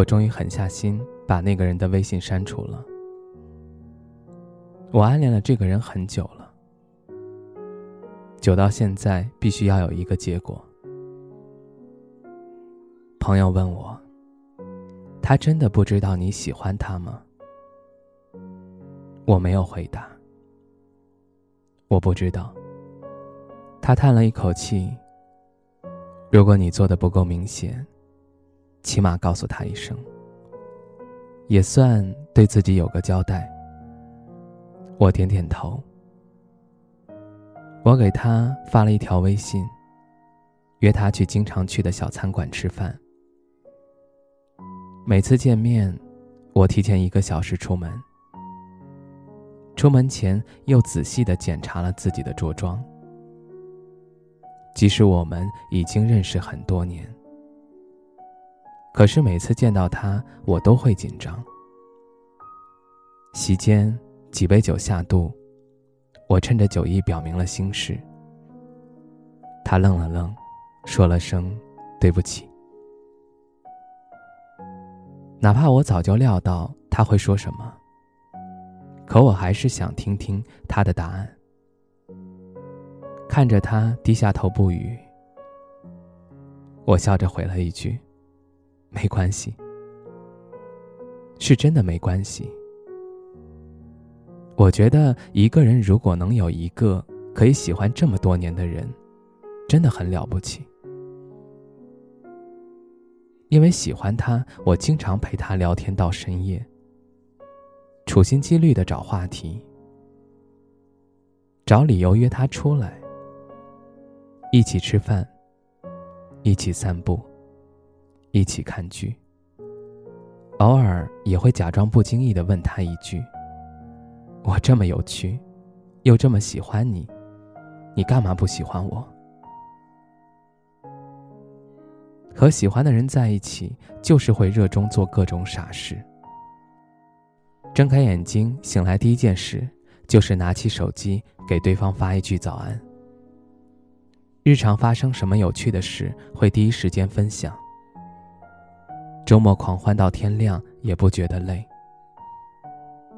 我终于狠下心把那个人的微信删除了。我暗恋了这个人很久了，久到现在必须要有一个结果。朋友问我：“他真的不知道你喜欢他吗？”我没有回答。我不知道。他叹了一口气。如果你做的不够明显，起码告诉他一声，也算对自己有个交代。我点点头。我给他发了一条微信，约他去经常去的小餐馆吃饭。每次见面，我提前一个小时出门。出门前又仔细的检查了自己的着装。即使我们已经认识很多年，可是每次见到他，我都会紧张。席间几杯酒下肚，我趁着酒意表明了心事。他愣了愣，说了声对不起。哪怕我早就料到他会说什么，可我还是想听听他的答案。看着他低下头不语，我笑着回了一句：“没关系，是真的没关系。”我觉得一个人如果能有一个可以喜欢这么多年的人，真的很了不起。因为喜欢他，我经常陪他聊天到深夜，处心积虑的找话题，找理由约他出来。一起吃饭，一起散步，一起看剧。偶尔也会假装不经意的问他一句：“我这么有趣，又这么喜欢你，你干嘛不喜欢我？”和喜欢的人在一起，就是会热衷做各种傻事。睁开眼睛，醒来第一件事，就是拿起手机给对方发一句早安。日常发生什么有趣的事，会第一时间分享。周末狂欢到天亮也不觉得累。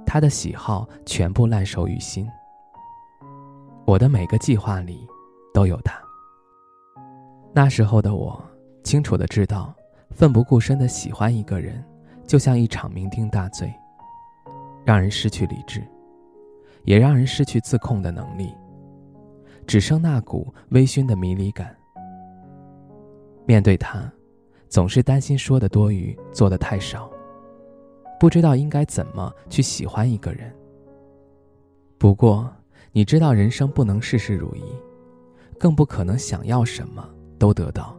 他的喜好全部烂熟于心。我的每个计划里都有他。那时候的我，清楚的知道，奋不顾身的喜欢一个人，就像一场酩酊大醉，让人失去理智，也让人失去自控的能力。只剩那股微醺的迷离感。面对他，总是担心说的多余，做的太少，不知道应该怎么去喜欢一个人。不过，你知道人生不能事事如意，更不可能想要什么都得到。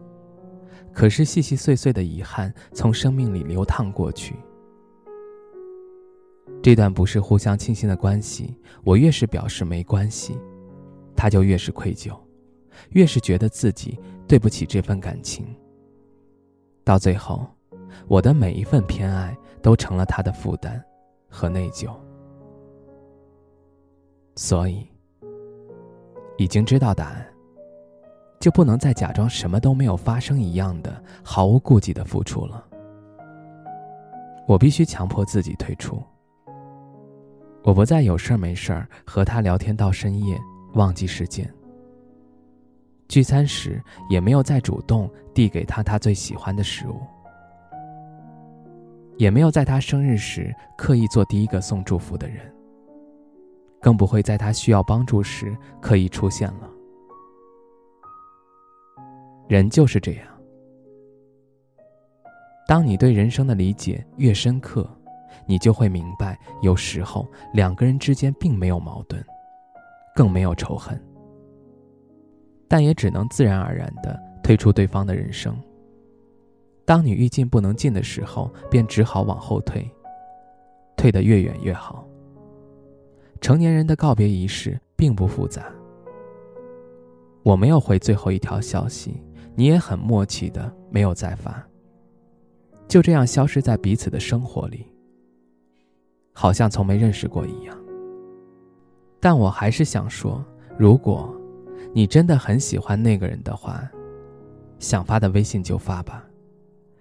可是细细碎碎的遗憾从生命里流淌过去。这段不是互相倾心的关系，我越是表示没关系。他就越是愧疚，越是觉得自己对不起这份感情。到最后，我的每一份偏爱都成了他的负担和内疚。所以，已经知道答案，就不能再假装什么都没有发生一样的毫无顾忌的付出了。我必须强迫自己退出。我不再有事儿没事儿和他聊天到深夜。忘记时间。聚餐时也没有再主动递给他他最喜欢的食物，也没有在他生日时刻意做第一个送祝福的人，更不会在他需要帮助时刻意出现了。人就是这样，当你对人生的理解越深刻，你就会明白，有时候两个人之间并没有矛盾。更没有仇恨，但也只能自然而然的退出对方的人生，当你欲进不能进的时候，便只好往后退，退得越远越好。成年人的告别仪式并不复杂。我没有回最后一条消息，你也很默契的没有再发，就这样消失在彼此的生活里，好像从没认识过一样。但我还是想说，如果，你真的很喜欢那个人的话，想发的微信就发吧。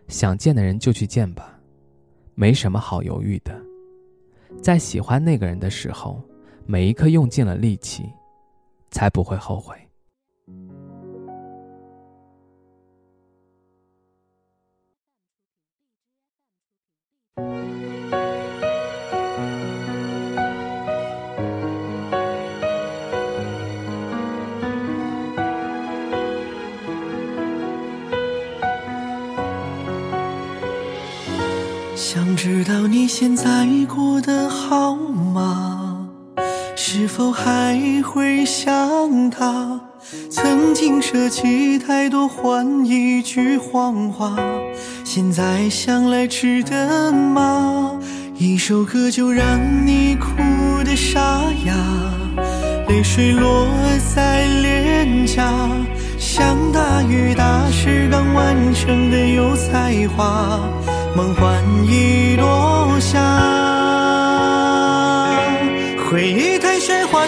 想见的人就去见吧，没什么好犹豫的。在喜欢那个人的时候，每一刻用尽了力气，才不会后悔。道你现在过得好吗？是否还会想他？曾经舍弃太多换一句谎话，现在想来值得吗？一首歌就让你哭得沙哑，泪水落在脸颊，像大雨打湿刚完成的油菜花。梦幻已落下，回忆太喧哗，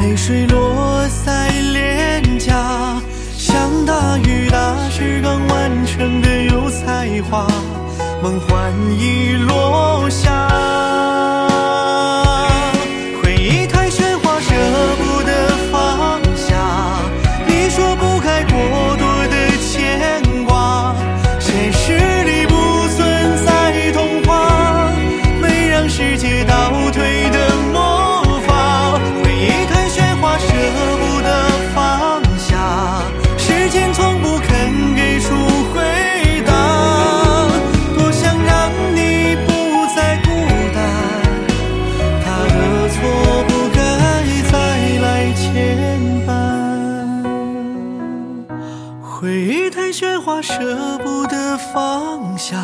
泪水落在脸颊，像大雨打湿刚完成的油菜花，梦幻已落下。舍不得放下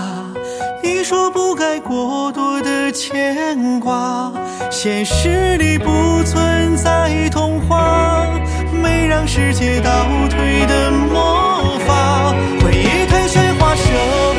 你说不该过多的牵挂现实里不存在童话没让世界倒退的魔法。回忆太喧哗舍